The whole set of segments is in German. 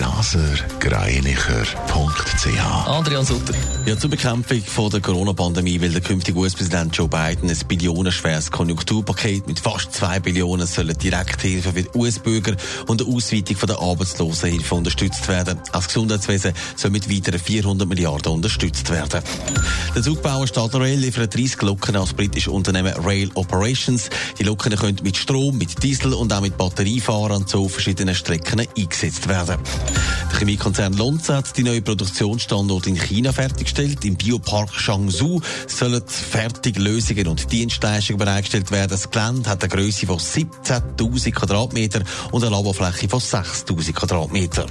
blasergreinicher.ch. Adrian Sutter. Ja, zur Bekämpfung von der Corona-Pandemie will der künftige US-Präsident Joe Biden ein billionenschweres Konjunkturpaket mit fast zwei Billionen sollen Direkthilfe für die US-Bürger und eine Ausweitung von der Arbeitslosenhilfe unterstützt werden. Als Gesundheitswesen soll mit weiteren 400 Milliarden unterstützt werden. Der Zugbauer Stadler Rail liefert 30 Loken als britisches Unternehmen Rail Operations. Die Loken können mit Strom, mit Diesel und auch mit Batteriefahrern zu verschiedenen Strecken eingesetzt werden. Der Chemiekonzern Lonza hat die neue Produktionsstandort in China fertiggestellt. Im Biopark Shangzhou sollen fertige Lösungen und Dienstleistungen bereitgestellt werden. Das Gelände hat eine Größe von 17.000 Quadratmeter und eine Laborfläche von 6.000 Quadratmeter.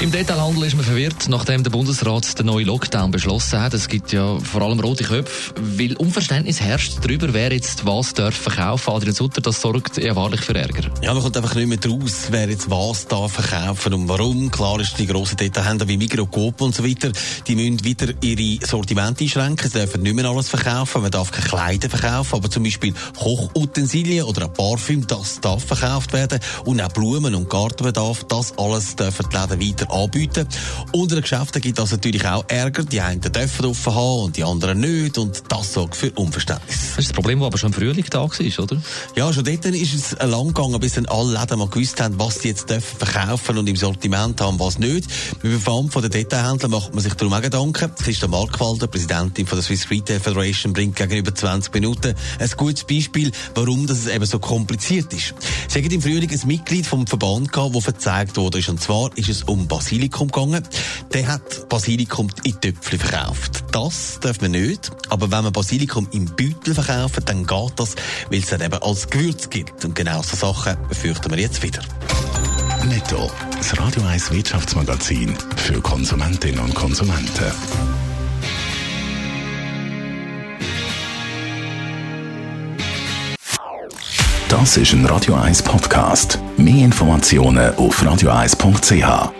Im Detailhandel ist man verwirrt, nachdem der Bundesrat den neuen Lockdown beschlossen hat. Es gibt ja vor allem rote Köpfe, weil Unverständnis herrscht darüber, wer jetzt was darf verkaufen. Adrian Sutter, das sorgt ja wahrlich für Ärger. Ja, man kommt einfach nicht mehr draus, wer jetzt was darf verkaufen und warum. Klar ist, die grossen Detailhändler wie Migro, Coop und so weiter, die müssen wieder ihre Sortimente einschränken. Sie dürfen nicht mehr alles verkaufen. Man darf keine Kleider verkaufen, aber zum Beispiel Kochutensilien oder ein Parfüm, das darf verkauft werden. Und auch Blumen und Gartenbedarf, das alles dürfen die Läden weiter anbieten. Unter den Geschäften gibt es natürlich auch Ärger. Die einen dürfen offen haben und die anderen nicht. Und das sorgt für Unverständnis. Das ist das Problem, das aber schon im Frühling da war, oder? Ja, schon dort ist es lang gegangen, bis dann alle Läden mal gewusst haben, was sie jetzt dürfen verkaufen und im Sortiment haben, was nicht. Mit dem Verband von den Detailhändlern macht man sich darum auch Gedanken. Christa Markwalder, Präsidentin von der Swiss Retail Federation, bringt gegenüber 20 Minuten ein gutes Beispiel, warum das eben so kompliziert ist. Sie haben im Frühling ein Mitglied vom Verband gehabt, das verzeigt wurde. Und zwar ist es um Basilikum gegangen. Der hat Basilikum in Töpfchen verkauft. Das darf man nicht. Aber wenn man Basilikum im Beutel verkauft, dann geht das, weil es dann eben als Gewürz gibt. Und genau so Sachen befürchten wir jetzt wieder. Netto. Das Radio 1 Wirtschaftsmagazin für Konsumentinnen und Konsumenten. Das ist ein Radio 1 Podcast. Mehr Informationen auf radio1.ch.